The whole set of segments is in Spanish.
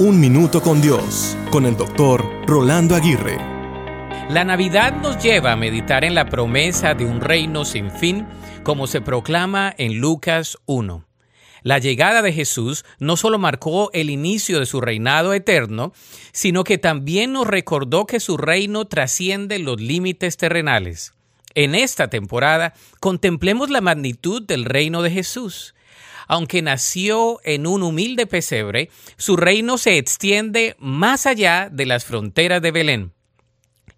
Un Minuto con Dios, con el doctor Rolando Aguirre. La Navidad nos lleva a meditar en la promesa de un reino sin fin, como se proclama en Lucas 1. La llegada de Jesús no solo marcó el inicio de su reinado eterno, sino que también nos recordó que su reino trasciende los límites terrenales. En esta temporada contemplemos la magnitud del reino de Jesús. Aunque nació en un humilde pesebre, su reino se extiende más allá de las fronteras de Belén.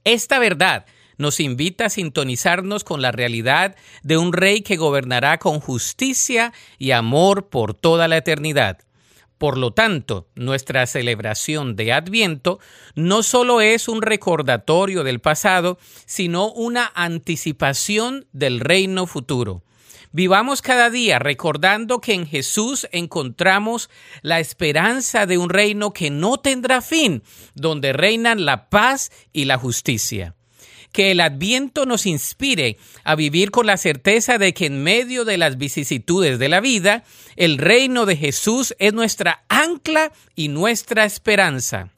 Esta verdad nos invita a sintonizarnos con la realidad de un rey que gobernará con justicia y amor por toda la eternidad. Por lo tanto, nuestra celebración de Adviento no solo es un recordatorio del pasado, sino una anticipación del reino futuro. Vivamos cada día recordando que en Jesús encontramos la esperanza de un reino que no tendrá fin, donde reinan la paz y la justicia. Que el adviento nos inspire a vivir con la certeza de que en medio de las vicisitudes de la vida, el reino de Jesús es nuestra ancla y nuestra esperanza.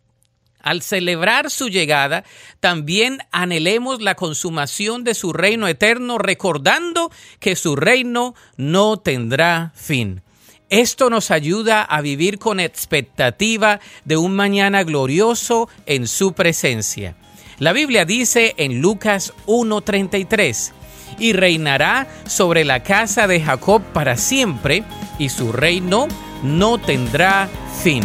Al celebrar su llegada, también anhelemos la consumación de su reino eterno, recordando que su reino no tendrá fin. Esto nos ayuda a vivir con expectativa de un mañana glorioso en su presencia. La Biblia dice en Lucas 1:33, y reinará sobre la casa de Jacob para siempre, y su reino no tendrá fin.